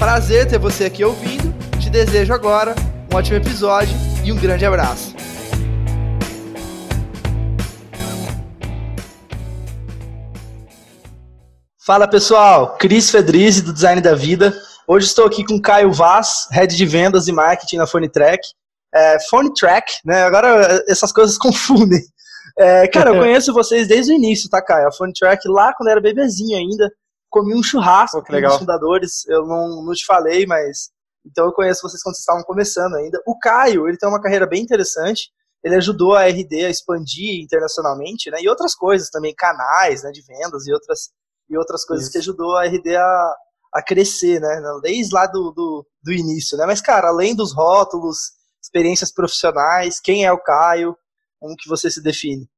Prazer ter você aqui ouvindo. Te desejo agora um ótimo episódio e um grande abraço. Fala pessoal, Cris Fedrizzi do Design da Vida. Hoje estou aqui com Caio Vaz, Head de Vendas e Marketing na PhoneTrack. É, PhoneTrack, né? Agora essas coisas confundem. É, cara, eu conheço vocês desde o início, tá, Caio? A PhoneTrack lá quando era bebezinho ainda. Comi um churrasco com os fundadores. Eu não, não te falei, mas então eu conheço vocês quando vocês estavam começando ainda. O Caio, ele tem uma carreira bem interessante. Ele ajudou a RD a expandir internacionalmente, né? E outras coisas também, canais, né, de vendas e outras e outras coisas Isso. que ajudou a RD a, a crescer, né? Desde lá do, do, do início, né? Mas, cara, além dos rótulos, experiências profissionais, quem é o Caio? Como que você se define?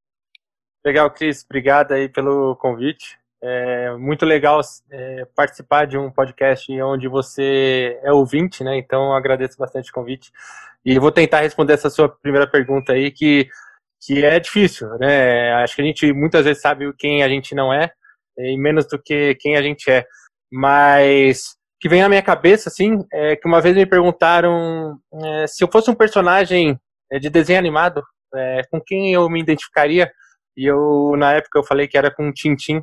Legal, Cris. Obrigado aí pelo convite. É muito legal é, participar de um podcast onde você é ouvinte, né? Então agradeço bastante o convite. E vou tentar responder essa sua primeira pergunta aí, que, que é difícil, né? Acho que a gente muitas vezes sabe quem a gente não é, e menos do que quem a gente é. Mas que vem na minha cabeça, assim, é que uma vez me perguntaram é, se eu fosse um personagem é, de desenho animado, é, com quem eu me identificaria. E eu, na época, eu falei que era com o Tintim.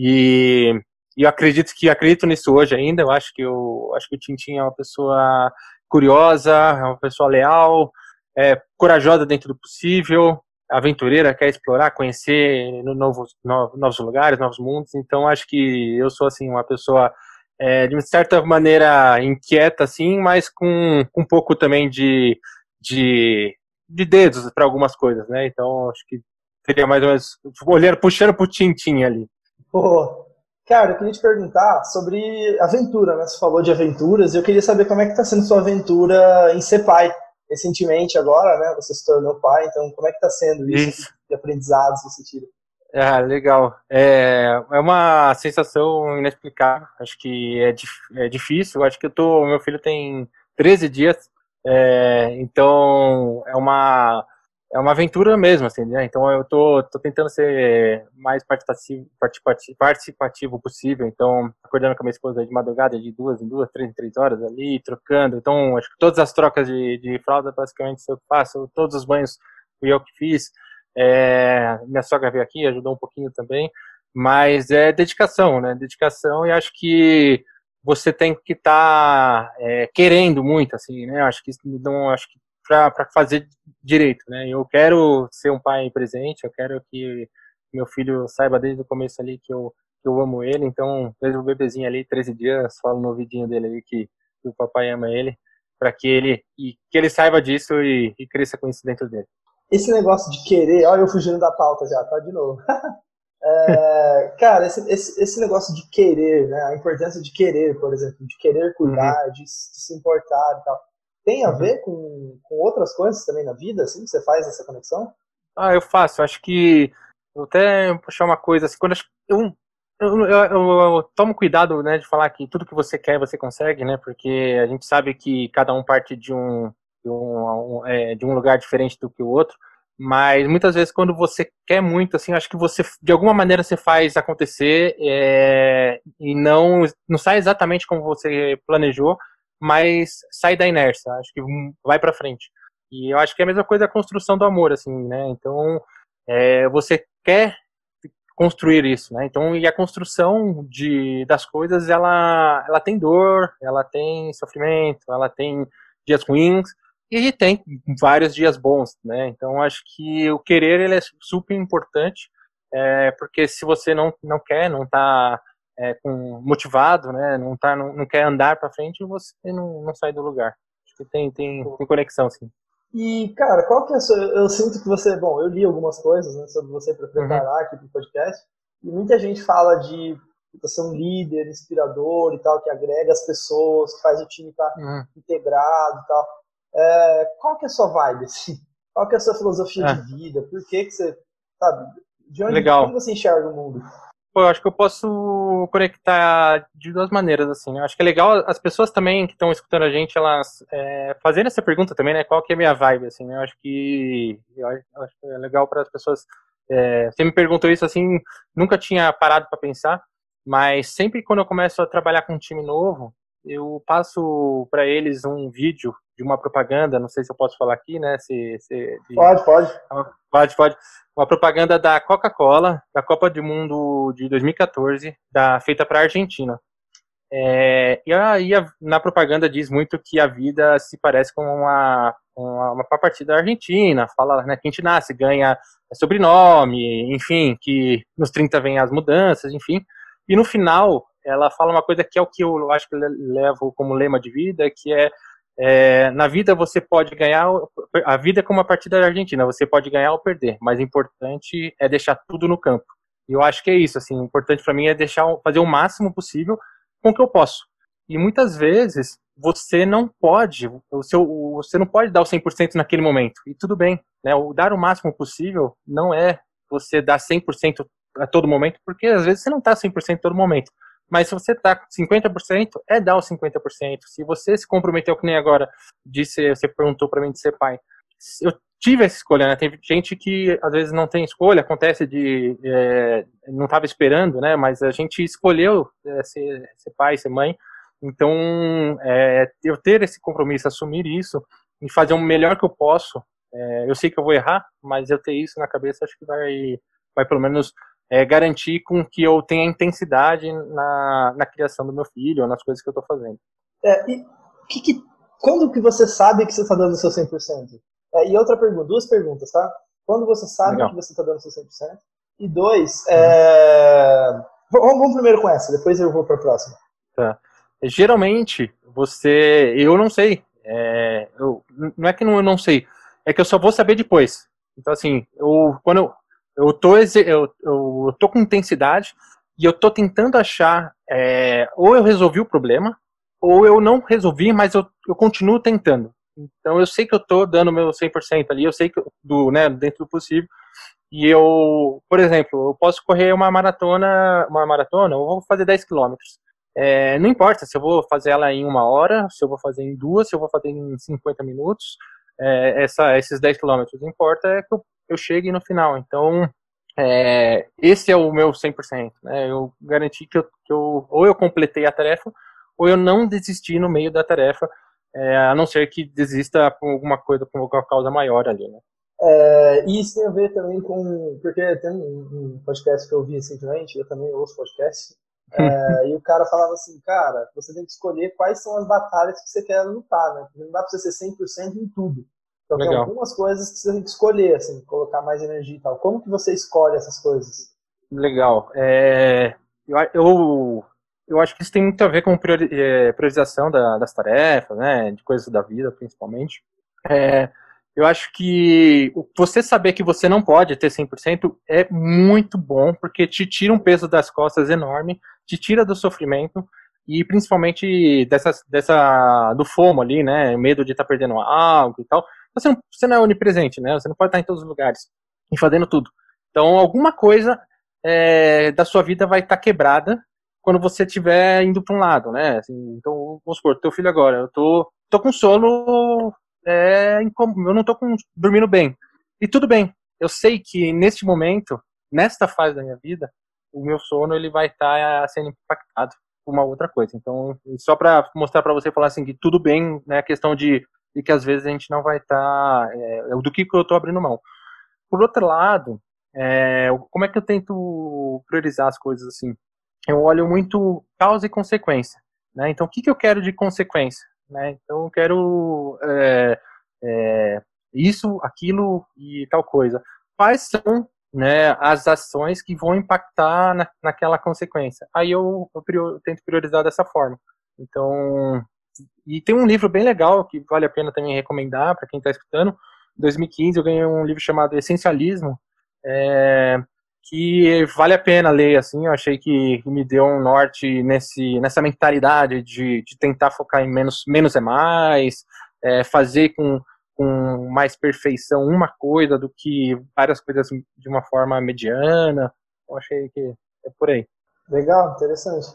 E, e eu acredito que acredito nisso hoje ainda. Eu acho que eu acho que o Tintin é uma pessoa curiosa, é uma pessoa leal, é corajosa dentro do possível, aventureira, quer explorar, conhecer novos, novos lugares, novos mundos. Então acho que eu sou assim uma pessoa é, de certa maneira inquieta, assim, mas com, com um pouco também de, de, de dedos para algumas coisas, né? Então acho que seria mais ou menos olhando, puxando pro Tintin ali. Pô, cara, eu queria te perguntar sobre aventura, né? Você falou de aventuras e eu queria saber como é que tá sendo sua aventura em ser pai. Recentemente agora, né? Você se tornou pai, então como é que tá sendo isso, isso. de aprendizados você tira? Ah, legal. É, é uma sensação inexplicável. Acho que é, é difícil. Acho que eu tô. Meu filho tem 13 dias. É, então é uma é uma aventura mesmo, assim, né? Então eu tô, tô tentando ser mais participativo, participativo possível. Então, acordando com a minha esposa de madrugada, de duas em duas, três em três horas ali, trocando. Então, acho que todas as trocas de, de fralda, basicamente, eu faço. Todos os banhos fui eu que fiz. É, minha sogra veio aqui, ajudou um pouquinho também. Mas é dedicação, né? Dedicação e acho que você tem que estar tá, é, querendo muito, assim, né? Acho que não, acho que para fazer direito, né? Eu quero ser um pai presente, eu quero que meu filho saiba desde o começo ali que eu, que eu amo ele, então, desde o bebezinho ali, 13 dias, falo no ouvidinho dele ali que, que o papai ama ele, para que ele e que ele saiba disso e, e, cresça com isso dentro dele. Esse negócio de querer, olha eu fugindo da pauta já, tá de novo. é, cara, esse, esse, esse, negócio de querer, né? A importância de querer, por exemplo, de querer cuidar, uhum. de, de se importar e tal tem a uhum. ver com, com outras coisas também na vida, assim? Você faz essa conexão? Ah, eu faço. Acho que. Vou até puxar uma coisa assim. Quando eu, eu, eu, eu, tomo cuidado, né, de falar que tudo que você quer você consegue, né? Porque a gente sabe que cada um parte de um, de um, é, de um lugar diferente do que o outro. Mas muitas vezes quando você quer muito, assim, acho que você de alguma maneira você faz acontecer é, e não não sai exatamente como você planejou, mas sai da inércia, acho que vai para frente. E eu acho que é a mesma coisa a construção do amor, assim, né? Então, é, você quer construir isso, né? Então, e a construção de, das coisas, ela, ela tem dor, ela tem sofrimento, ela tem dias ruins e tem vários dias bons, né? Então, acho que o querer ele é super importante, é, porque se você não, não quer, não está é, com, motivado, né? Não, tá, não, não quer andar para frente, você não, não sai do lugar. Acho que tem, tem, tem conexão, sim. E, cara, qual que é a sua. Eu sinto que você. Bom, eu li algumas coisas né, sobre você para preparar uhum. aqui para o podcast, e muita gente fala de ser um líder, inspirador e tal, que agrega as pessoas, que faz o time estar tá uhum. integrado e tal. É, qual que é a sua vibe, assim? Qual que é a sua filosofia é. de vida? Por que que você, sabe, de onde, Legal. como você enxerga o mundo? Pô, eu acho que eu posso conectar de duas maneiras, assim. Eu acho que é legal as pessoas também que estão escutando a gente, elas é, fazerem essa pergunta também, né? Qual que é a minha vibe, assim. Né? Eu acho que, eu acho que é legal para as pessoas... É, você me perguntou isso, assim, nunca tinha parado para pensar, mas sempre quando eu começo a trabalhar com um time novo, eu passo para eles um vídeo de uma propaganda, não sei se eu posso falar aqui, né? Se, se de... Pode, pode. Pode, pode. Uma propaganda da Coca-Cola, da Copa do Mundo de 2014, da, feita para a Argentina. É, e aí na propaganda diz muito que a vida se parece com uma, uma, uma partida da Argentina, fala né, que a gente nasce, ganha sobrenome, enfim, que nos 30 vem as mudanças, enfim. E no final, ela fala uma coisa que é o que eu acho que eu levo como lema de vida, que é, é, na vida você pode ganhar, a vida é como uma partida da Argentina, você pode ganhar ou perder, mas o importante é deixar tudo no campo. E eu acho que é isso, assim, o importante para mim é deixar, fazer o máximo possível com o que eu posso. E muitas vezes você não pode, o seu, você não pode dar o 100% naquele momento. E tudo bem, né? O dar o máximo possível não é você dar 100% a todo momento, porque às vezes você não está 100% a todo momento. Mas se você está com 50%, é dar os 50%. Se você se comprometeu, que nem agora, de ser, você perguntou para mim de ser pai. Eu tive essa escolha, né? Tem gente que às vezes não tem escolha, acontece de. É, não estava esperando, né? Mas a gente escolheu é, ser, ser, pai, ser mãe. Então, é, eu ter esse compromisso, assumir isso e fazer o melhor que eu posso. É, eu sei que eu vou errar, mas eu ter isso na cabeça acho que vai, vai pelo menos é, garantir com que eu tenha intensidade na, na criação do meu filho ou nas coisas que eu estou fazendo. É, e que, que, quando que você sabe que você está dando o seu 100%? É, e outra pergunta, duas perguntas, tá? Quando você sabe Legal. que você está dando o seu 100%? E dois, é... vamos, vamos, primeiro com essa, depois eu vou para a próxima. Tá. Geralmente, você... Eu não sei. É, eu, não é que eu não sei, é que eu só vou saber depois. Então, assim, eu, quando eu, eu tô, eu, eu tô com intensidade e eu tô tentando achar é, ou eu resolvi o problema ou eu não resolvi, mas eu, eu continuo tentando. Então eu sei que eu tô dando meu 100% ali, eu sei que do, né, dentro do possível. E eu, por exemplo, eu posso correr uma maratona, uma maratona, ou vou fazer 10 quilômetros. É, não importa se eu vou fazer ela em uma hora, se eu vou fazer em duas, se eu vou fazer em 50 minutos, é, essa, esses 10 quilômetros. Importa é que eu eu chegue no final. Então, é, esse é o meu 100%. Né? Eu garanti que eu, que eu, ou eu completei a tarefa, ou eu não desisti no meio da tarefa, é, a não ser que desista por alguma coisa, por alguma causa maior ali. Né? É, e isso tem a ver também com. Porque tem um, podcast que eu vi recentemente, eu também ouço podcast, é, e o cara falava assim, cara, você tem que escolher quais são as batalhas que você quer lutar, né? Não dá pra você ser 100% em tudo. Então Legal. tem algumas coisas que você tem que escolher, assim, colocar mais energia e tal. Como que você escolhe essas coisas? Legal. É, eu, eu, eu acho que isso tem muito a ver com priori, é, priorização da, das tarefas, né, de coisas da vida, principalmente. É, eu acho que você saber que você não pode ter 100% é muito bom, porque te tira um peso das costas enorme, te tira do sofrimento e principalmente dessa, dessa do fomo ali, né, medo de estar tá perdendo algo e tal você não, você não é onipresente, né? Você não pode estar em todos os lugares e fazendo tudo. Então, alguma coisa é, da sua vida vai estar quebrada quando você estiver indo para um lado, né? Assim, então, vamos supor, teu filho agora, eu tô, tô com sono, é, eu não tô com, dormindo bem. E tudo bem, eu sei que neste momento, nesta fase da minha vida, o meu sono ele vai estar tá sendo impactado por uma outra coisa. Então, só para mostrar para você falar assim que tudo bem, né, a questão de e que às vezes a gente não vai estar. Tá, é, do que, que eu estou abrindo mão. Por outro lado, é, como é que eu tento priorizar as coisas assim? Eu olho muito causa e consequência. Né? Então, o que, que eu quero de consequência? Né? Então, eu quero é, é, isso, aquilo e tal coisa. Quais são né, as ações que vão impactar na, naquela consequência? Aí eu, eu, eu tento priorizar dessa forma. Então, e tem um livro bem legal que vale a pena também recomendar para quem está escutando. Em 2015 eu ganhei um livro chamado Essencialismo, é, que vale a pena ler, assim, eu achei que me deu um norte nesse, nessa mentalidade de, de tentar focar em menos, menos é mais, é, fazer com, com mais perfeição uma coisa do que várias coisas de uma forma mediana, eu achei que é por aí. Legal, interessante.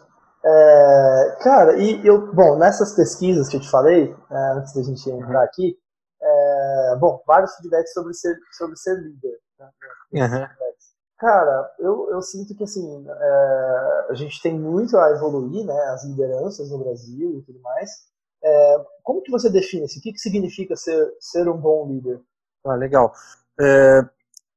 É, cara, e eu, bom, nessas pesquisas que eu te falei, é, antes da gente entrar uhum. aqui, é, bom, vários feedbacks sobre ser, sobre ser líder. Né, uhum. Cara, eu, eu sinto que assim, é, a gente tem muito a evoluir, né, as lideranças no Brasil e tudo mais. É, como que você define isso? O que, que significa ser, ser um bom líder? Ah, legal. É,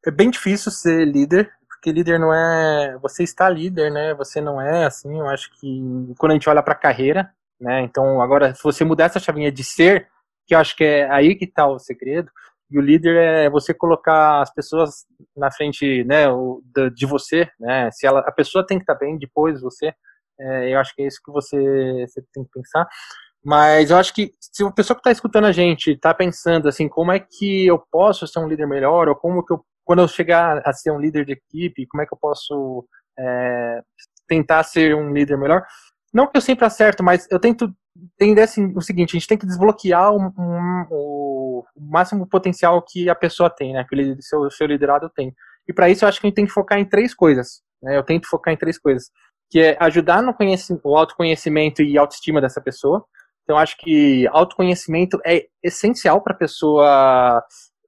é bem difícil ser líder, porque líder não é. Você está líder, né? Você não é assim. Eu acho que quando a gente olha para a carreira, né? Então, agora, se você mudar essa chavinha de ser, que eu acho que é aí que está o segredo, e o líder é você colocar as pessoas na frente, né, de você, né? Se ela, a pessoa tem que estar tá bem depois você. É, eu acho que é isso que você, você tem que pensar. Mas eu acho que se a pessoa que está escutando a gente está pensando assim, como é que eu posso ser um líder melhor, ou como que eu, quando eu chegar a ser um líder de equipe, como é que eu posso é, tentar ser um líder melhor? Não que eu sempre acerto, mas eu tento entender assim, o seguinte, a gente tem que desbloquear o, o, máximo potencial que a pessoa tem, né, que o seu, seu liderado tem. E para isso eu acho que a gente tem que focar em três coisas. Né, eu tento focar em três coisas, que é ajudar no o autoconhecimento e autoestima dessa pessoa. Então acho que autoconhecimento é essencial para a pessoa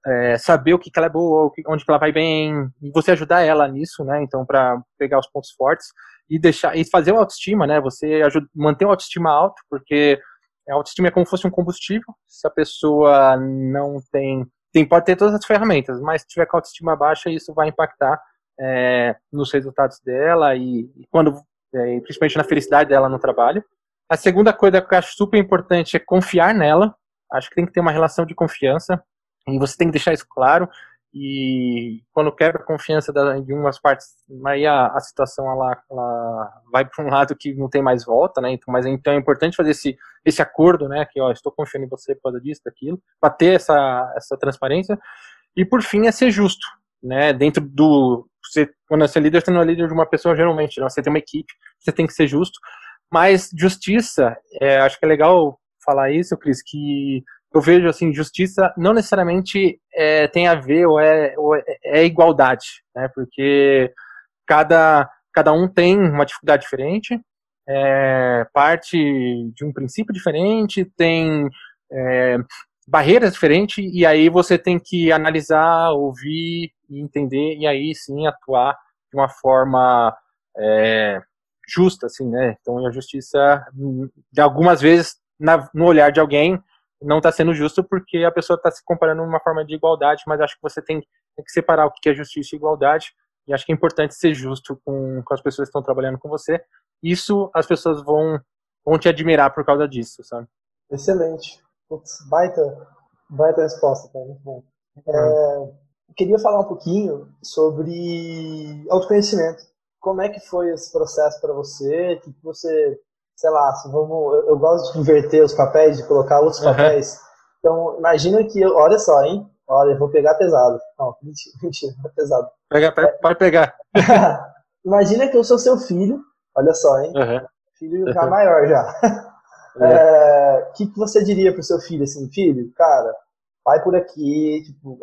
é, saber o que, que ela é boa, onde que ela vai bem, e você ajudar ela nisso, né? Então para pegar os pontos fortes e deixar e fazer o autoestima, né? Você ajuda, manter o autoestima alto, porque a autoestima é como se fosse um combustível. Se a pessoa não tem, tem pode ter todas as ferramentas, mas se tiver com a autoestima baixa, isso vai impactar é, nos resultados dela e, e quando, é, principalmente na felicidade dela no trabalho. A segunda coisa que eu acho super importante é confiar nela. Acho que tem que ter uma relação de confiança e você tem que deixar isso claro e quando quebra a confiança de umas partes, aí a, a situação ela, ela vai para um lado que não tem mais volta, né? Então, mas então é importante fazer esse, esse acordo, né? Que ó, estou confiando em você por causa disso, daquilo, para ter essa, essa transparência. E por fim é ser justo, né? Dentro do você, quando você é líder, você não é líder de uma pessoa geralmente, né? você tem uma equipe, você tem que ser justo. Mas justiça, é, acho que é legal falar isso, Cris, que eu vejo assim, justiça não necessariamente é, tem a ver ou é, ou é, é igualdade, né? Porque cada, cada um tem uma dificuldade diferente, é, parte de um princípio diferente, tem é, barreiras diferentes, e aí você tem que analisar, ouvir e entender, e aí sim atuar de uma forma é, justa, assim, né? Então a justiça, de algumas vezes, na, no olhar de alguém, não está sendo justo porque a pessoa está se comparando uma forma de igualdade, mas acho que você tem, tem, que separar o que é justiça e igualdade, e acho que é importante ser justo com, com as pessoas que estão trabalhando com você. Isso as pessoas vão, vão te admirar por causa disso, sabe? Excelente. Putz, baita, baita resposta, cara. Muito bom. É, queria falar um pouquinho sobre autoconhecimento. Como é que foi esse processo para você? O que você sei lá, se vamos, eu, eu, gosto de inverter os papéis, de colocar outros uhum. papéis. Então, imagina que, eu, olha só, hein? Olha, eu vou pegar pesado. Não, mentira, mentira, é pesado. Pega, pega, pode pegar. imagina que eu sou seu filho, olha só, hein? Uhum. Filho já maior já. O é. é, que, que você diria pro seu filho, assim, filho, cara, vai por aqui, tipo,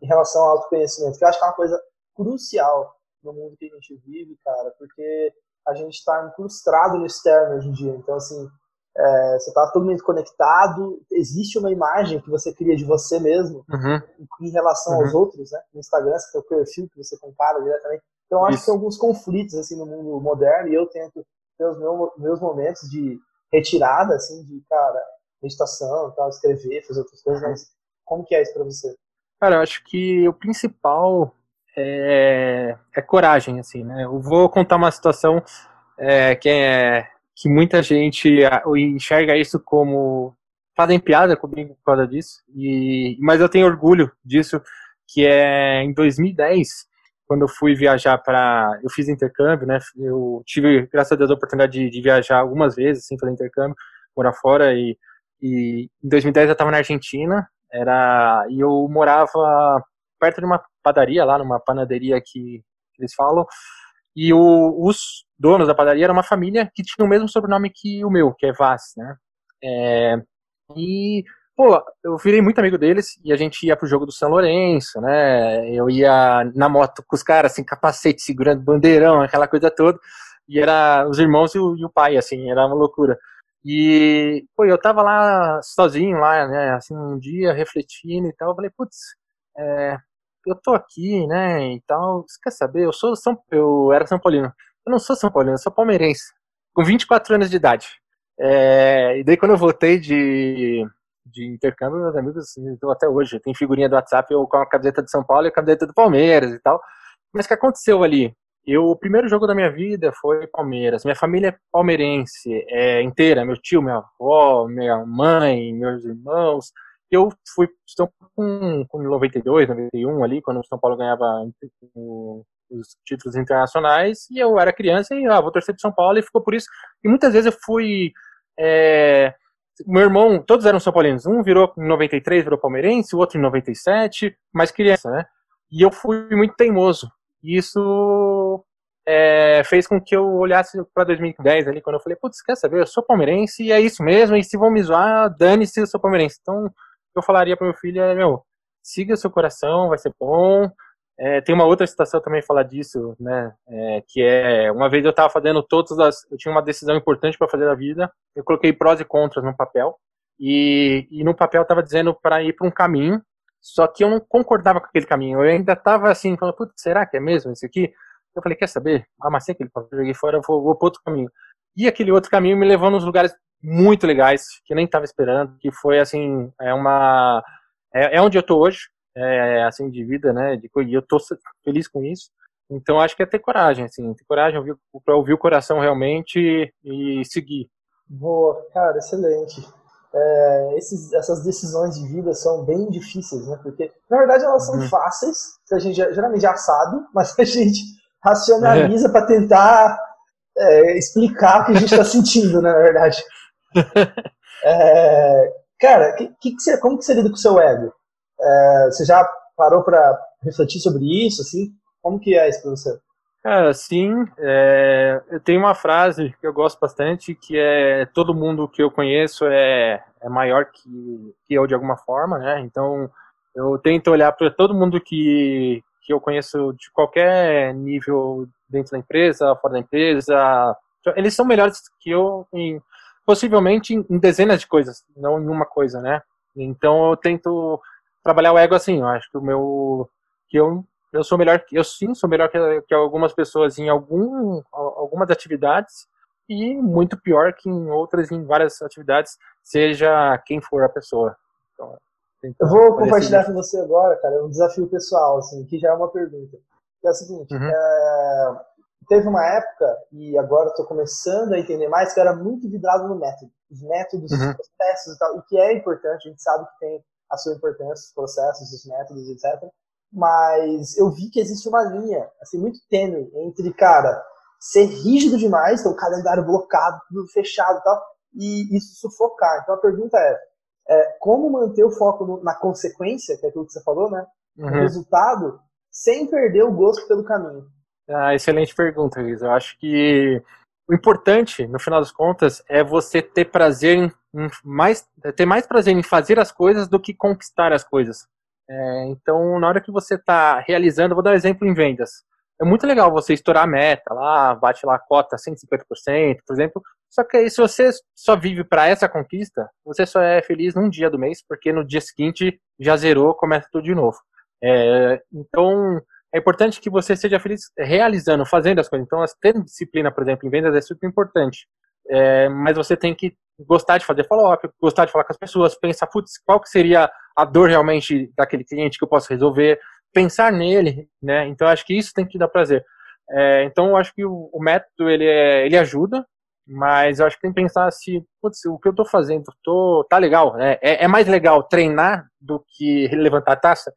em relação ao autoconhecimento, que eu acho que é uma coisa crucial no mundo que a gente vive, cara, porque a gente está incrustado no externo hoje em dia. Então, assim, é, você está todo mundo conectado, existe uma imagem que você cria de você mesmo uhum. em relação uhum. aos outros, né? No Instagram, você tem o perfil que você compara diretamente. Então, acho Isso. que tem alguns conflitos, assim, no mundo moderno e eu tento ter os meus, meus momentos de retirada, assim, de, cara, meditação, tal, escrever, fazer outras coisas, mas como que é isso para você? Cara, eu acho que o principal é, é coragem, assim, né? Eu vou contar uma situação é, que, é, que muita gente enxerga isso como fazem piada comigo por causa disso, e, mas eu tenho orgulho disso, que é em 2010, quando eu fui viajar para, eu fiz intercâmbio, né? Eu tive, graças a Deus, a oportunidade de, de viajar algumas vezes, assim, fazer intercâmbio, morar fora, e, e em 2010 eu estava na Argentina, era, e eu morava perto de uma padaria lá, numa panaderia que, eles falam. E o, os donos da padaria era uma família que tinha o mesmo sobrenome que o meu, que é Vaz, né? É, e, pô, eu virei muito amigo deles e a gente ia pro jogo do São Lourenço, né? Eu ia na moto com os caras, assim, capacete, segurando bandeirão, aquela coisa toda. E era os irmãos e o, e o pai, assim, era uma loucura. E, pô, eu tava lá sozinho, lá, né, assim, um dia refletindo e tal, eu falei, putz, é, eu tô aqui, né, e tal, você quer saber, eu sou São, eu era São Paulino, eu não sou São Paulino, eu sou palmeirense, com 24 anos de idade. É, e daí quando eu voltei de, de intercâmbio, meus amigos, estou até hoje, tem figurinha do WhatsApp, eu com a camiseta de São Paulo e a camiseta do Palmeiras e tal. Mas o que aconteceu ali? Eu, o primeiro jogo da minha vida foi Palmeiras. Minha família é palmeirense é, inteira, meu tio, minha avó, minha mãe, meus irmãos. Eu fui com, com 92, 91 ali, quando o São Paulo ganhava os títulos internacionais, e eu era criança e ah, vou torcer pro São Paulo, e ficou por isso. E muitas vezes eu fui. É, meu irmão, todos eram São Paulinos. Um virou em 93, virou palmeirense, o outro em 97, mais criança, né? E eu fui muito teimoso. E isso é, fez com que eu olhasse para 2010 ali, quando eu falei, putz, quer saber, eu sou palmeirense e é isso mesmo, e se vão me zoar, dane-se, eu sou palmeirense. Então, eu falaria para meu filho é, meu, siga seu coração, vai ser bom. É, tem uma outra situação também falar disso, né, é, que é, uma vez eu estava fazendo todas as, eu tinha uma decisão importante para fazer na vida, eu coloquei prós e contras no papel, e, e no papel estava dizendo para ir para um caminho, só que eu não concordava com aquele caminho. Eu ainda estava assim, falando, putz, será que é mesmo esse aqui? Eu falei, quer saber? Amassei aquele papel, joguei fora, vou, vou para outro caminho. E aquele outro caminho me levou nos lugares muito legais, que nem estava esperando, que foi, assim, é uma... É, é onde eu estou hoje, é, assim, de vida, né, de, e eu estou feliz com isso. Então, acho que é ter coragem, assim, ter coragem para ouvir o coração realmente e seguir. Boa, cara, excelente é, esses, essas decisões de vida são bem difíceis, né? Porque, na verdade, elas são uhum. fáceis, que a gente já, geralmente já sabe, mas a gente racionaliza é. para tentar é, explicar o que a gente está sentindo, né, na verdade. É, cara, que, que, que você, como que você lida com o seu ego? É, você já parou para refletir sobre isso, assim? Como que é isso para você? Cara, sim. É, eu tenho uma frase que eu gosto bastante, que é todo mundo que eu conheço é, é maior que, que eu de alguma forma, né? Então, eu tento olhar para todo mundo que, que eu conheço de qualquer nível dentro da empresa, fora da empresa. Eles são melhores que eu em, possivelmente em, dezenas de coisas, não em uma coisa, né? Então, eu tento trabalhar o ego assim. Eu acho que o meu que eu eu sou melhor, eu sim sou melhor que, que algumas pessoas em algum, algumas atividades e muito pior que em outras, em várias atividades, seja quem for a pessoa. Então, eu vou compartilhar com você agora, cara, é um desafio pessoal, assim, que já é uma pergunta. Que é o seguinte, uhum. é, teve uma época, e agora estou começando a entender mais, que eu era muito vidrado no método. Os métodos, uhum. os processos e tal, e que é importante, a gente sabe que tem a sua importância, os processos, os métodos, etc mas eu vi que existe uma linha, assim, muito tênue entre, cara, ser rígido demais, então calendário blocado, tudo fechado e tal, e isso sufocar. Então a pergunta é, é como manter o foco no, na consequência, que é aquilo que você falou, né? Uhum. O resultado, sem perder o gosto pelo caminho. Ah, excelente pergunta, Luiz. Eu acho que o importante, no final das contas, é você ter prazer em, em mais, ter mais prazer em fazer as coisas do que conquistar as coisas. É, então, na hora que você está realizando, vou dar um exemplo em vendas. É muito legal você estourar a meta lá, bate lá a cota 150%, por exemplo. Só que aí, se você só vive para essa conquista, você só é feliz num dia do mês, porque no dia seguinte já zerou, começa tudo de novo. É, então, é importante que você seja feliz realizando, fazendo as coisas. Então, ter disciplina, por exemplo, em vendas é super importante. É, mas você tem que gostar de fazer follow-up, gostar de falar com as pessoas, pensar, putz, qual que seria a dor realmente daquele cliente que eu posso resolver, pensar nele, né? Então acho que isso tem que dar prazer. É, então acho que o, o, método ele, é, ele ajuda, mas acho que tem que pensar se, putz, o que eu estou fazendo tô, tá legal, né? É, é, mais legal treinar do que levantar a taça.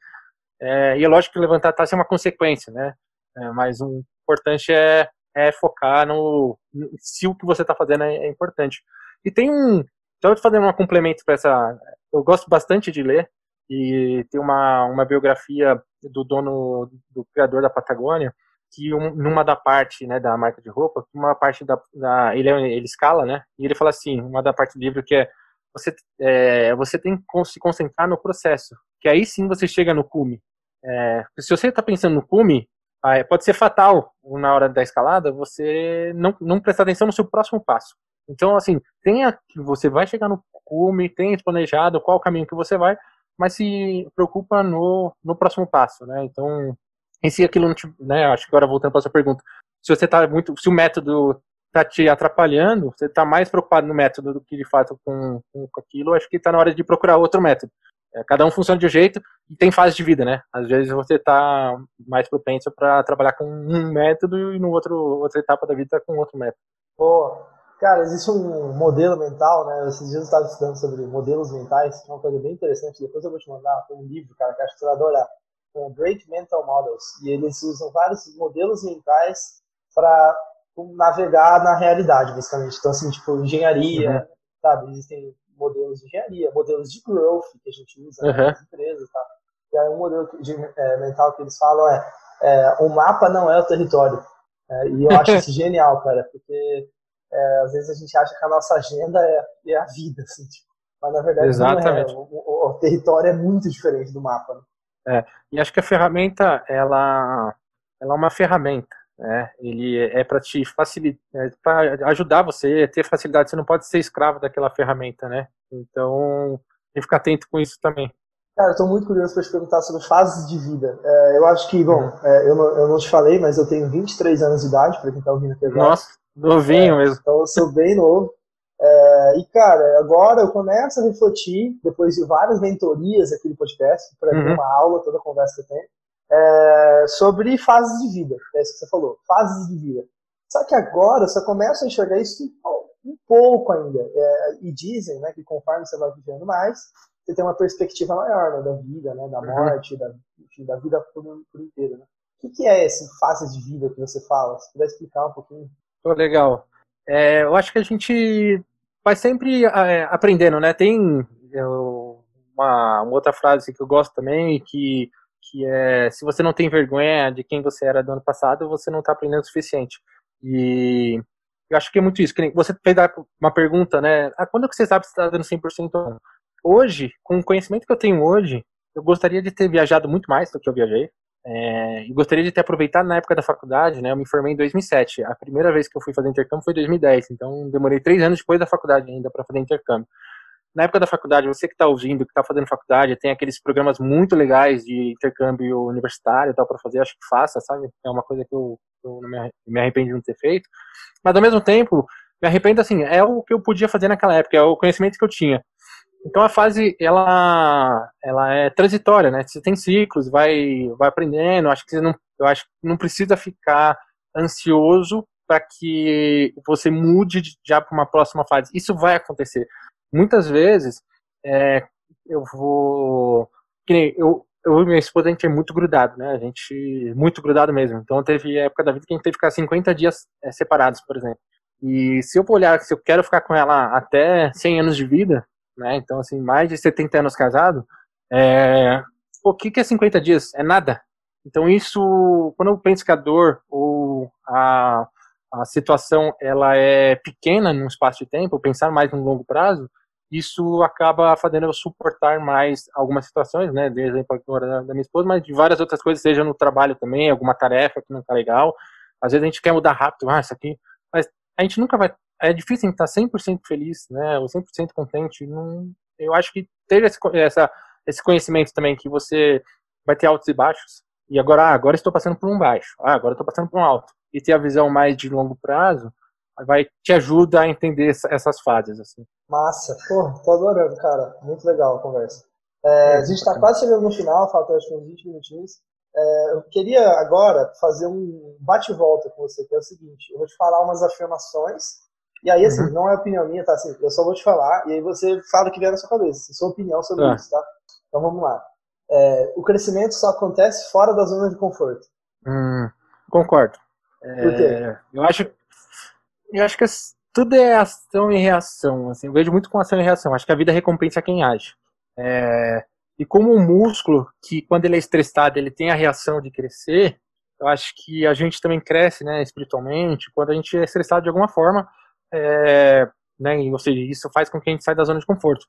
É, e é lógico que levantar a taça é uma consequência, né? É, mas o importante é, é focar no, se o que você está fazendo é, é importante. E tem um. Então, fazendo um complemento para essa. Eu gosto bastante de ler, e tem uma, uma biografia do dono, do criador da Patagônia, que um, numa da parte, né, da marca de roupa, uma parte da, da ele, é, ele escala, né, e ele fala assim, uma da parte do livro que é você, é, você tem que se concentrar no processo, que aí sim você chega no cume. É, se você está pensando no cume, pode ser fatal na hora da escalada você não, não prestar atenção no seu próximo passo. Então, assim, tenha que você vai chegar no cume, tenha planejado qual o caminho que você vai, mas se preocupa no, no próximo passo, né? Então, em si aquilo não te, né, acho que agora voltando para a sua pergunta, se você está muito, se o método está te atrapalhando, você está mais preocupado no método do que de fato com, com aquilo, acho que está na hora de procurar outro método. É, cada um funciona de um jeito e tem fase de vida, né? Às vezes você está mais propenso para trabalhar com um método e no outro outra etapa da vida com outro método. Pô, cara, existe um modelo mental, né? Esses dias eu estava estudando sobre modelos mentais, que é uma coisa bem interessante. Depois eu vou te mandar um livro, cara, que acho que você vai adorar. Com Great Mental Models. E eles usam vários modelos mentais para navegar na realidade, basicamente. Então, assim, tipo, engenharia, uhum. sabe? Existem modelos de engenharia, modelos de growth que a gente usa uhum. nas empresas, tá? E aí um modelo de, é, mental que eles falam é, é, o mapa não é o território. É, e eu acho isso genial, cara, porque é, às vezes a gente acha que a nossa agenda é, é a vida, assim, tipo, mas na verdade Exatamente. não é. O, o, o, território é muito diferente do mapa. Né? É, e acho que a ferramenta, ela, ela é uma ferramenta. Né? Ele é para te facilitar, é para ajudar você a ter facilidade. Você não pode ser escravo daquela ferramenta, né? Então, tem que ficar atento com isso também. Cara, eu tô muito curioso para te perguntar sobre fases de vida. É, eu acho que, bom, uhum. é, eu, não, eu não te falei, mas eu tenho 23 anos de idade, para quem tá ouvindo aqui agora. Nossa, novinho é, mesmo. Então eu sou bem novo. É, e, cara, agora eu começo a refletir, depois de várias mentorias aqui do podcast, para uhum. uma aula, toda a conversa que eu tenho, é, sobre fases de vida. É isso que você falou, fases de vida. Só que agora você começa a enxergar isso um pouco ainda. É, e dizem né, que conforme você vai vivendo mais, você tem uma perspectiva maior né, da vida, né, da uhum. morte, uhum. da, enfim, da vida por, por inteiro. Né? O que, que é esse fases de vida que você fala? Se puder explicar um pouquinho. Oh, legal. É, eu acho que a gente vai sempre é, aprendendo, né? Tem eu, uma, uma, outra frase que eu gosto também, que que é se você não tem vergonha de quem você era do ano passado, você não está aprendendo o suficiente. E eu acho que é muito isso. Você fez uma pergunta, né? Ah, quando que você sabe se está dando 100% ou não? Hoje, com o conhecimento que eu tenho hoje, eu gostaria de ter viajado muito mais do que eu viajei. É, e gostaria de ter aproveitado na época da faculdade, né? Eu me formei em 2007. A primeira vez que eu fui fazer intercâmbio foi em 2010. Então, demorei três anos depois da faculdade ainda para fazer intercâmbio na época da faculdade, você que está ouvindo, que está fazendo faculdade, tem aqueles programas muito legais de intercâmbio universitário e tal para fazer, acho que faça, sabe? É uma coisa que eu, eu me arrependo de não ter feito. Mas ao mesmo tempo, me arrependo assim, é o que eu podia fazer naquela época, é o conhecimento que eu tinha. Então a fase ela ela é transitória, né? Você tem ciclos, vai vai aprendendo. Acho que você não eu acho que não precisa ficar ansioso para que você mude já para uma próxima fase. Isso vai acontecer muitas vezes é, eu vou. Eu, eu e minha esposa, a gente é muito grudado, né? A gente. Muito grudado mesmo. Então teve época da vida que a gente teve que ficar 50 dias é, separados, por exemplo. E se eu olhar, se eu quero ficar com ela até 100 anos de vida, né? Então, assim, mais de 70 anos casado, é, o que, que é 50 dias? É nada. Então, isso, quando eu penso que a dor ou a, a situação ela é pequena num espaço de tempo, pensar mais no longo prazo, isso acaba fazendo eu suportar mais algumas situações, né, de exemplo agora da minha esposa, mas de várias outras coisas, seja no trabalho também, alguma tarefa que não está legal. Às vezes a gente quer mudar rápido, ah, isso aqui, mas a gente nunca vai, é difícil estar tá 100% feliz, né, ou 100% contente, não, eu acho que ter esse, essa, esse conhecimento também que você vai ter altos e baixos, e agora, ah, agora estou passando por um baixo, ah, agora estou passando por um alto, e ter a visão mais de longo prazo, vai te ajuda a entender essas fases assim. Massa, pô, tô adorando, cara, muito legal a conversa. É, a gente está quase chegando no final, falta acho que uns 20 minutinhos. É, eu queria agora fazer um bate-volta com você, que é o seguinte: eu vou te falar umas afirmações, e aí, assim, uhum. não é opinião minha, tá? Assim, eu só vou te falar, e aí você fala o que vier na sua cabeça, sua opinião sobre é. isso, tá? Então vamos lá. É, o crescimento só acontece fora da zona de conforto. Hum, concordo. Por quê? É, eu acho eu acho que tudo é ação e reação. Assim, eu vejo muito com ação e reação. Acho que a vida recompensa quem age. É, e como o músculo, que quando ele é estressado, ele tem a reação de crescer, eu acho que a gente também cresce, né, espiritualmente, quando a gente é estressado de alguma forma, é, né, ou seja, isso faz com que a gente saia da zona de conforto.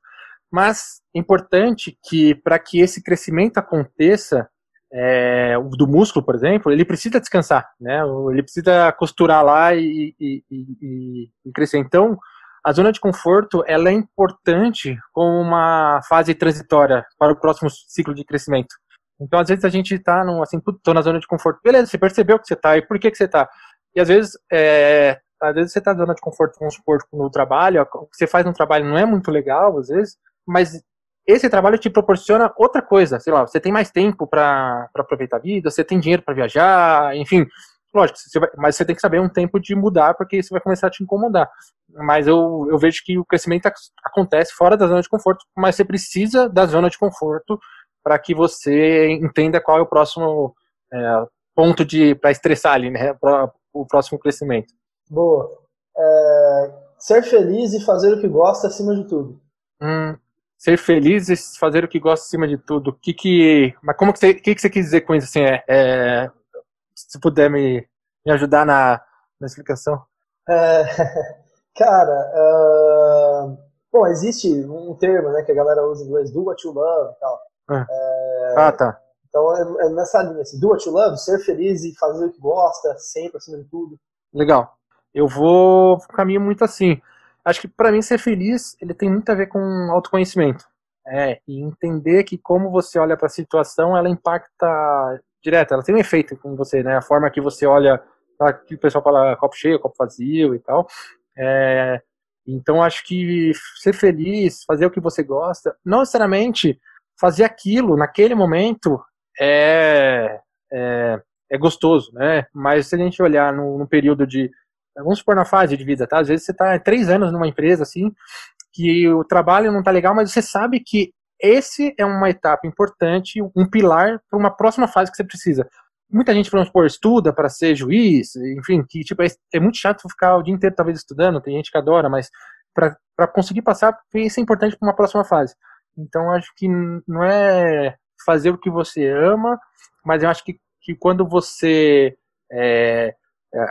Mas é importante que, para que esse crescimento aconteça, é, do músculo, por exemplo, ele precisa descansar, né? Ele precisa costurar lá e, e, e, e, crescer. Então, a zona de conforto ela é importante como uma fase transitória para o próximo ciclo de crescimento. Então, às vezes a gente está assim, tô na zona de conforto. Beleza, você percebeu que você está e por que que você está? E às vezes, é, às vezes você está na zona de conforto, vamos supor, no trabalho, o que você faz no trabalho não é muito legal, às vezes, mas esse trabalho te proporciona outra coisa, sei lá, você tem mais tempo para aproveitar a vida, você tem dinheiro para viajar, enfim, lógico, você vai, mas você tem que saber um tempo de mudar, porque isso vai começar a te incomodar. Mas eu, eu vejo que o crescimento acontece fora da zona de conforto, mas você precisa da zona de conforto para que você entenda qual é o próximo é, ponto de para estressar ali, né, para o próximo crescimento. Boa. É, ser feliz e fazer o que gosta acima de tudo. Hum, ser feliz e fazer o que gosta acima de tudo. O que que, mas como que você, que que você quis dizer com isso? Assim, é, é se puder me, me ajudar na, na explicação. É, cara, uh, bom, existe um termo, né, que a galera usa em inglês, do what you love e tal. Ah, é, ah tá. Então é, é, nessa linha, assim, do what you love, ser feliz e fazer o que gosta, sempre acima de tudo. Legal. Eu vou caminho muito assim acho que para mim ser feliz ele tem muito a ver com autoconhecimento. É, e entender que como você olha para a situação, ela impacta direto, ela tem um efeito com você, né? A forma que você olha, que o pessoal fala copo cheio, copo vazio e tal. É, então acho que ser feliz, fazer o que você gosta, não necessariamente fazer aquilo naquele momento é, é, é gostoso, né? Mas se a gente olhar no, no período de vamos supor na fase de vida, tá? Às vezes você está três anos numa empresa, assim, que o trabalho não está legal, mas você sabe que esse é uma etapa importante, um pilar para uma próxima fase que você precisa. Muita gente, vamos supor, estuda para ser juiz, enfim, que tipo, é, é, muito chato ficar o dia inteiro talvez estudando, tem gente que adora, mas para conseguir passar, isso é importante para uma próxima fase. Então, acho que não é fazer o que você ama, mas eu acho que, que quando você é,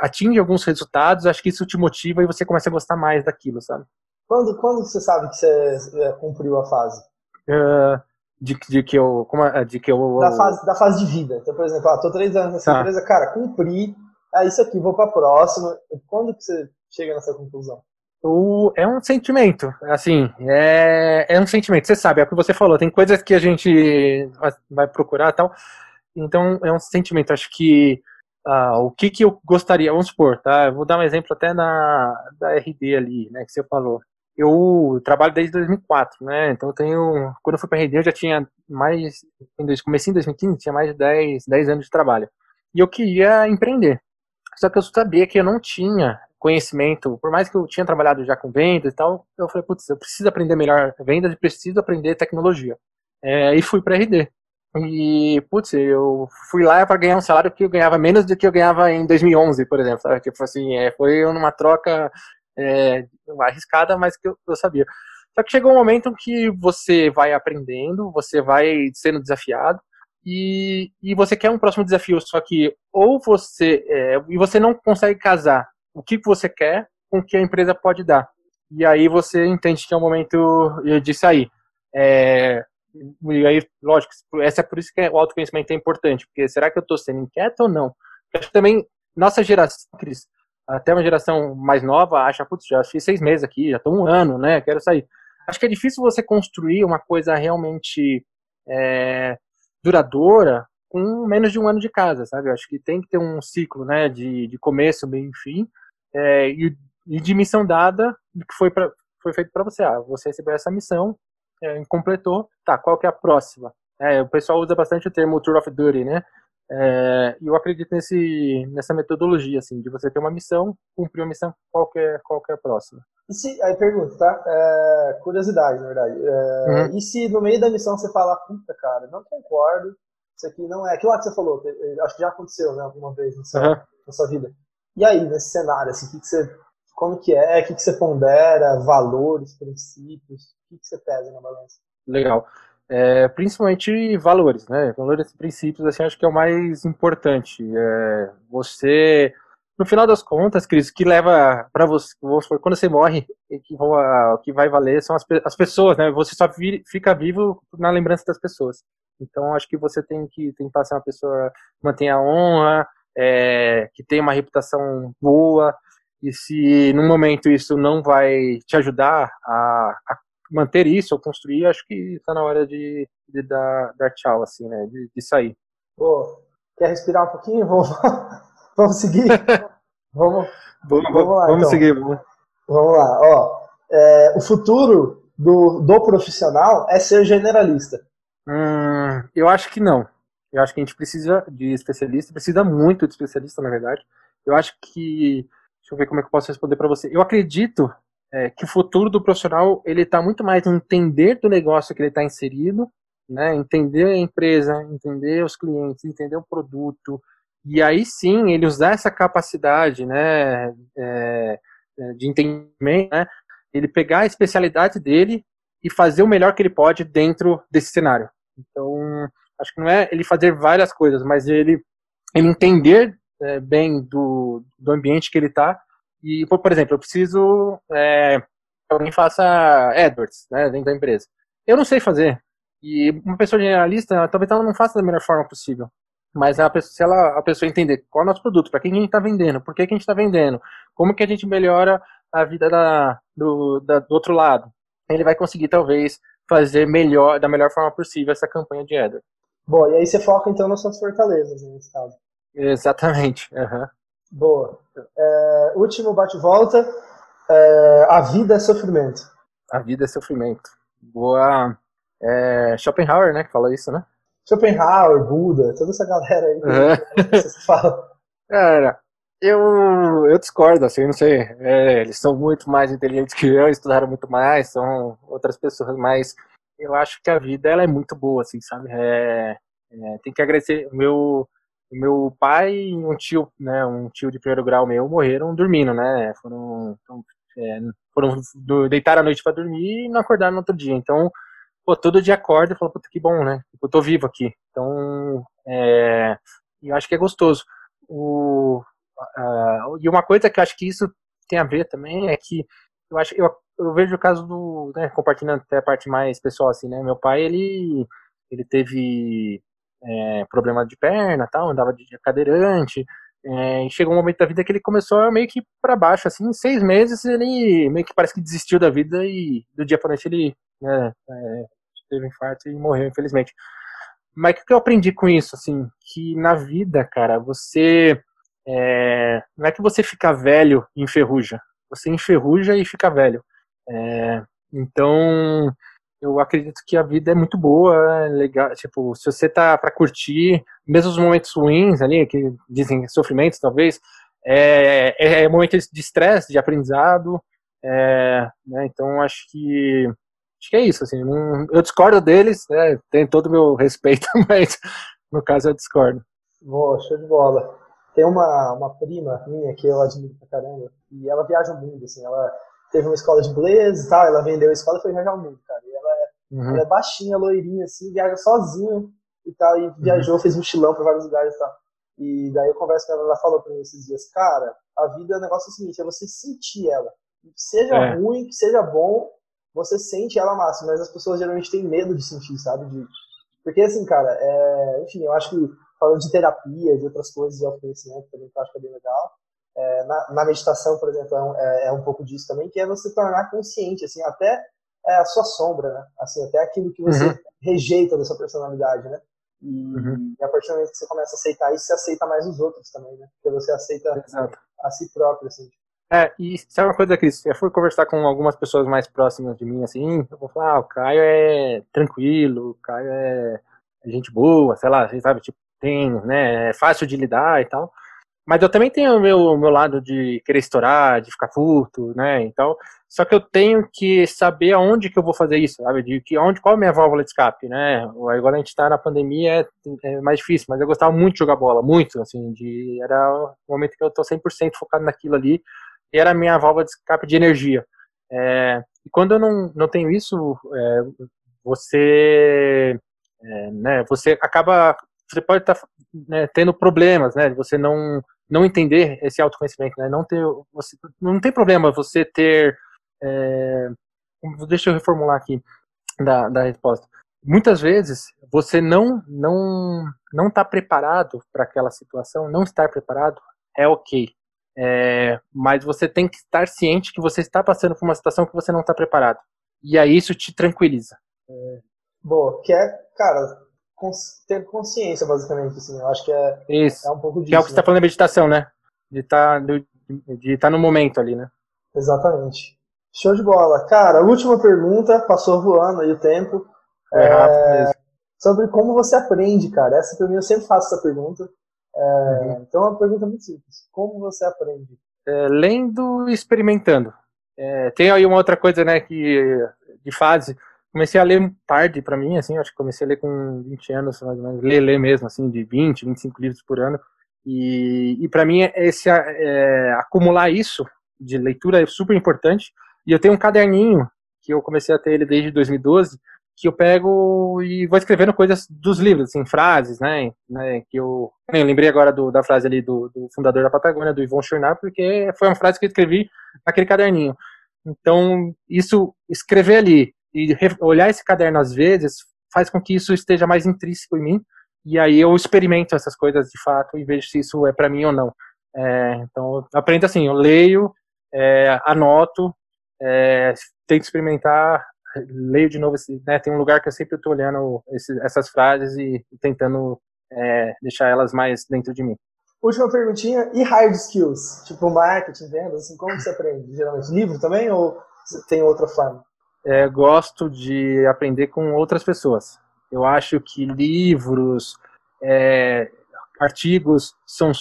atinge alguns resultados, acho que isso te motiva e você começa a gostar mais daquilo, sabe? Quando, quando você sabe que você é, cumpriu a fase? Uh, de, de que eu. Como, de que eu da, fase, da fase de vida. Então, por exemplo, ah, tô três anos nessa tá. empresa, cara, cumpri, é isso aqui, vou pra próxima. Quando que você chega nessa conclusão? O, é um sentimento, assim, é, é um sentimento, você sabe, é o que você falou, tem coisas que a gente vai procurar e tal, então é um sentimento, acho que ah, o que, que eu gostaria, vamos supor, tá? Eu vou dar um exemplo até na da RD ali, né, que você falou. Eu trabalho desde 2004, né? Então eu tenho, quando eu fui para RD eu já tinha mais, comecei em 2015, tinha mais de 10, 10 anos de trabalho. E eu queria empreender. Só que eu sabia que eu não tinha conhecimento, por mais que eu tinha trabalhado já com vendas e tal, eu falei, putz, eu preciso aprender melhor vendas e preciso aprender tecnologia. É, e fui para RD. E, putz, eu fui lá para ganhar um salário que eu ganhava menos do que eu ganhava em 2011, por exemplo, sabe? Tipo assim, é, foi uma troca é, arriscada, mas que eu, eu, sabia. Só que chegou um momento que você vai aprendendo, você vai sendo desafiado, e, e você quer um próximo desafio, só que ou você, é, e você não consegue casar o que você quer com o que a empresa pode dar. E aí você entende que é o momento de sair. É, e aí, lógico, essa é por isso que o autoconhecimento é importante, porque será que eu estou sendo inquieto ou não? acho que também, nossa geração, Cris, até uma geração mais nova, acha, putz, já fiz seis meses aqui, já estou um ano, né, quero sair. Acho que é difícil você construir uma coisa realmente é, duradoura com menos de um ano de casa, sabe? Eu acho que tem que ter um ciclo, né, de, de começo, meio e fim, é, e, e, de missão dada que foi, pra, foi feito para você. Ah, você recebeu essa missão, é, completou, tá, qual que é a próxima? É, o pessoal usa bastante o termo Tour of Duty, né? É, e eu acredito nesse, nessa metodologia, assim, de você ter uma missão, cumprir uma missão, qual que é, qual que é a próxima. E se, aí pergunta, tá? É, curiosidade, na verdade. É, uhum. E se no meio da missão você fala, puta, cara, não concordo, isso aqui não é. Aquilo lá que você falou, acho que já aconteceu, né, alguma vez na sua, uhum. na sua vida. E aí, nesse cenário, assim, que, que você como que é, o que, que você pondera, valores, princípios, o que, que você pesa na balança? Legal. é, principalmente valores, né? Valores e princípios, assim, acho que é o mais importante. É, você, no final das contas, Cris, que leva para você, quando você morre, que, o que vai valer são as, as pessoas, né? Você só vi, fica vivo na lembrança das pessoas. Então, acho que você tem que tentar ser uma pessoa que mantenha a honra, é, que tenha uma reputação boa, e se no momento isso não vai te ajudar a, a manter isso ou construir, acho que está na hora de, de dar, dar, tchau, assim, né? De, de sair. Pô, quer respirar um pouquinho? Vamos, vamos seguir? vamos, vamos, vamos lá. Vamos então. seguir. Vamos. vamos lá. Ó, é, o futuro do, do profissional é ser generalista. Hum, eu acho que não. Eu acho que a gente precisa de especialista, precisa muito de especialista, na verdade. Eu acho que eu ver como é que eu posso responder para você. Eu acredito é, que o futuro do profissional ele está muito mais em entender do negócio que ele está inserido, né? Entender a empresa, entender os clientes, entender o produto e aí sim ele usar essa capacidade, né, é, é de entendimento, né? Ele pegar a especialidade dele e fazer o melhor que ele pode dentro desse cenário. Então, acho que não é ele fazer várias coisas, mas ele, ele entender é, bem do, do ambiente que ele está. E, por, exemplo, eu preciso é, que alguém faça AdWords né, dentro da empresa. Eu não sei fazer. E uma pessoa generalista, talvez ela não faça da melhor forma possível. Mas a pessoa, se ela, a pessoa entender qual é o nosso produto, para quem a gente está vendendo, por que, que a gente está vendendo, como que a gente melhora a vida da, do, da, do outro lado, ele vai conseguir talvez fazer melhor, da melhor forma possível essa campanha de AdWords. Bom, e aí você foca então nas suas fortalezas, nesse caso. Exatamente. Uhum. Boa. É, último bate-volta. É, a vida é sofrimento. A vida é sofrimento. Boa. É, Schopenhauer, né, que fala isso, né? Schopenhauer, Buda, toda essa galera aí que. Cara, eu, eu discordo, assim, não sei. É, eles são muito mais inteligentes que eu, estudaram muito mais, são outras pessoas, mas eu acho que a vida ela é muito boa, assim, sabe? É, é, tem que agradecer. O meu, o meu pai e um tio, né, um tio de primeiro grau meu morreram dormindo, né? Foram, é, foram deitar a noite para dormir e não acordaram no outro dia. Então, pô, todo dia acorda e fala, puta, que bom, né? Eu tô vivo aqui. Então, é, eu acho que é gostoso. O, uh, e uma coisa que eu acho que isso tem a ver também é que eu acho eu, eu vejo o caso do, né, compartilhando até a parte mais pessoal assim, né? Meu pai, ele ele teve é, problema de perna, tal, andava de cadeirante, é, e chegou um momento da vida que ele começou meio que para baixo, assim, em seis meses ele meio que parece que desistiu da vida e do dia para noite ele né, é, teve um infarto e morreu, infelizmente. Mas o que eu aprendi com isso, assim, que na vida, cara, você é, não é que você fica velho e enferruja, você enferruja e fica velho. É, então, eu acredito que a vida é muito boa, é legal, tipo, se você tá para curtir, mesmo os momentos ruins ali, que dizem sofrimentos talvez, é, é, é momento de estresse, de aprendizado, é, né, então acho que acho que é isso, assim, não, eu discordo deles, né, tem todo o meu respeito, mas no caso eu discordo. Boa, show de bola. Tem uma, uma prima minha que eu admiro pra caramba, e ela viaja o mundo, assim, ela teve uma escola de inglês e tal, ela vendeu a escola e foi viajar o mundo, cara. Ela é, uhum. ela é baixinha, loirinha, assim, viaja sozinha e tal, e viajou, uhum. fez mochilão pra vários lugares e tal. E daí eu converso com ela, ela falou pra mim esses dias, cara, a vida é o negócio é o seguinte, é você sentir ela. Seja é. ruim, que seja bom, você sente ela máximo, mas as pessoas geralmente têm medo de sentir, sabe? De... Porque assim, cara, é... enfim, eu acho que falando de terapia, de outras coisas de autoconhecimento também, que eu acho que é bem legal, é, na, na, meditação, por exemplo, é um, é, é um, pouco disso também, que é você tornar consciente, assim, até é, a sua sombra, né? Assim, até aquilo que você uhum. rejeita da sua personalidade, né? E, uhum. e, a partir do momento que você começa a aceitar isso, você aceita mais os outros também, né? Porque você aceita Exato. a si próprio, assim. É, e sabe uma coisa, Cris? Eu fui conversar com algumas pessoas mais próximas de mim, assim, eu vou falar, ah, o Caio é tranquilo, o Caio é gente boa, sei lá, sabe, tipo, tem, né, é fácil de lidar e tal. Mas eu também tenho o meu, meu lado de querer estourar, de ficar puto, né? Então, só que eu tenho que saber aonde que eu vou fazer isso, sabe? De que onde, qual é a minha válvula de escape, né? Agora a gente tá na pandemia, é, é mais difícil, mas eu gostava muito de jogar bola, muito, assim, de era o momento que eu tô 100% focado naquilo ali, e era a minha válvula de escape de energia. É, e quando eu não, não tenho isso, é, você, é, né, você acaba, você pode estar tá, né, tendo problemas, né, você não não entender esse autoconhecimento, né, não ter, você, não tem problema você ter, é, deixa eu reformular aqui da, da resposta. Muitas vezes você não não não está preparado para aquela situação, não estar preparado é ok. É, mas você tem que estar ciente que você está passando por uma situação que você não está preparado. E aí isso te tranquiliza. É, boa, que é, cara, ter consciência, basicamente, assim, eu acho que é, isso. é um pouco disso. Que é o que você está né? falando da meditação, né? De estar tá, estar tá no momento ali, né? Exatamente. Show de bola. Cara, última pergunta, passou voando aí o tempo. É, rápido mesmo. Sobre como você aprende, cara. Essa pra mim eu sempre faço essa pergunta. É, uhum. Então é uma pergunta muito simples. Como você aprende? É, lendo e experimentando. É, tem aí uma outra coisa, né, que de fase. Comecei a ler tarde para mim, assim, acho que comecei a ler com 20 anos, mais ou menos, ler, ler mesmo, assim, de 20, 25 livros por ano. E, e para mim, esse, é, acumular isso de leitura é super importante. E eu tenho um caderninho, que eu comecei a ter ele desde 2012, que eu pego e vou escrevendo coisas dos livros, assim, frases, né, né que eu, eu lembrei agora do, da frase ali do, do, fundador da Patagônia, do Yvon Chouinard, porque foi uma frase que eu escrevi naquele caderninho. Então, isso, escrever ali e olhar esse caderno às vezes, faz com que isso esteja mais intrínseco em mim, e aí eu experimento essas coisas de fato e vejo se isso é para mim ou não. É, então, aprendo assim, eu leio, é, anoto, é, tento experimentar, leio de novo, né, tem um lugar que eu sempre estou olhando esse, essas frases e tentando é, deixar elas mais dentro de mim. Última perguntinha, e hard skills? Tipo marketing, vendas, assim, como você aprende? Geralmente livro também ou tem outra forma? É, gosto de aprender com outras pessoas. Eu acho que livros, é, artigos são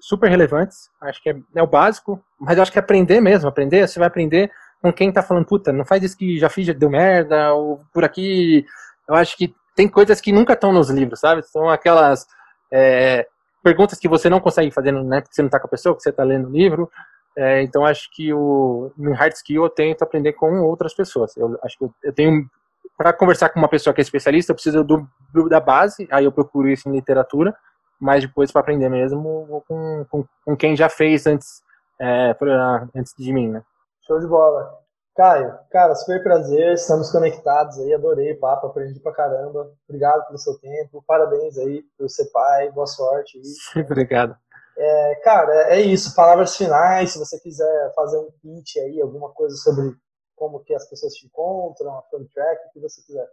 super relevantes. Acho que é, é, o básico, mas eu acho que aprender mesmo, aprender, você vai aprender com quem tá falando, puta, não faz isso que já fiz, já deu merda, ou por aqui. Eu acho que tem coisas que nunca estão nos livros, sabe? São aquelas é, perguntas que você não consegue fazer, né? Porque você não tá com a pessoa, que você tá lendo o livro. É, então acho que o no hard skill eu tento aprender com outras pessoas. Eu acho que eu, eu tenho para conversar com uma pessoa que é especialista, eu preciso do, do, da base, aí eu procuro isso em literatura, mas depois para aprender mesmo vou com, com, com, quem já fez antes, é, pra, antes de mim, né? Show de bola. Caio, cara, super prazer, estamos conectados aí, adorei o papo, aprendi pra caramba. Obrigado pelo seu tempo, parabéns aí por ser pai, boa sorte. Aí. Obrigado. É, cara, é isso, palavras finais, se você quiser fazer um pitch aí, alguma coisa sobre como que as pessoas te encontram, a track, o que você quiser.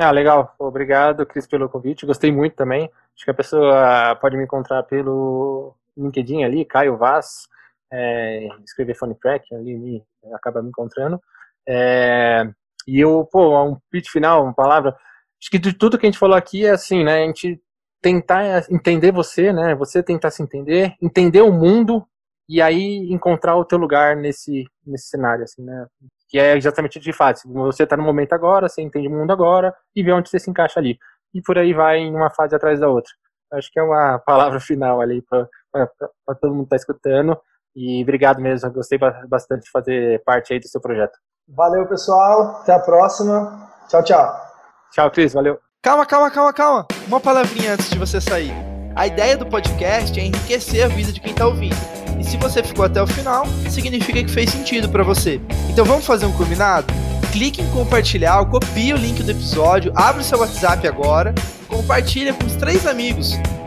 Ah, legal. Obrigado, Cris, pelo convite. Gostei muito também. Acho que a pessoa pode me encontrar pelo LinkedIn ali, Caio Vaz, é, escrever Funny Track, ali me, acaba me encontrando. É, e eu, pô, um pitch final, uma palavra. Acho que de tudo que a gente falou aqui é assim, né? A gente tentar entender você, né? Você tentar se entender, entender o mundo e aí encontrar o teu lugar nesse, nesse cenário, assim, né? Que é exatamente de fato. Você está no momento agora, você entende o mundo agora e vê onde você se encaixa ali. E por aí vai em uma fase atrás da outra. Acho que é uma palavra final ali para todo mundo estar tá escutando. E obrigado mesmo, gostei bastante de fazer parte aí do seu projeto. Valeu, pessoal. Até a próxima. Tchau, tchau. Tchau, Cris. Valeu. Calma, calma, calma, calma. Uma palavrinha antes de você sair. A ideia do podcast é enriquecer a vida de quem está ouvindo. E se você ficou até o final, significa que fez sentido para você. Então vamos fazer um combinado? Clique em compartilhar, copie o link do episódio, abre o seu WhatsApp agora, compartilha com os três amigos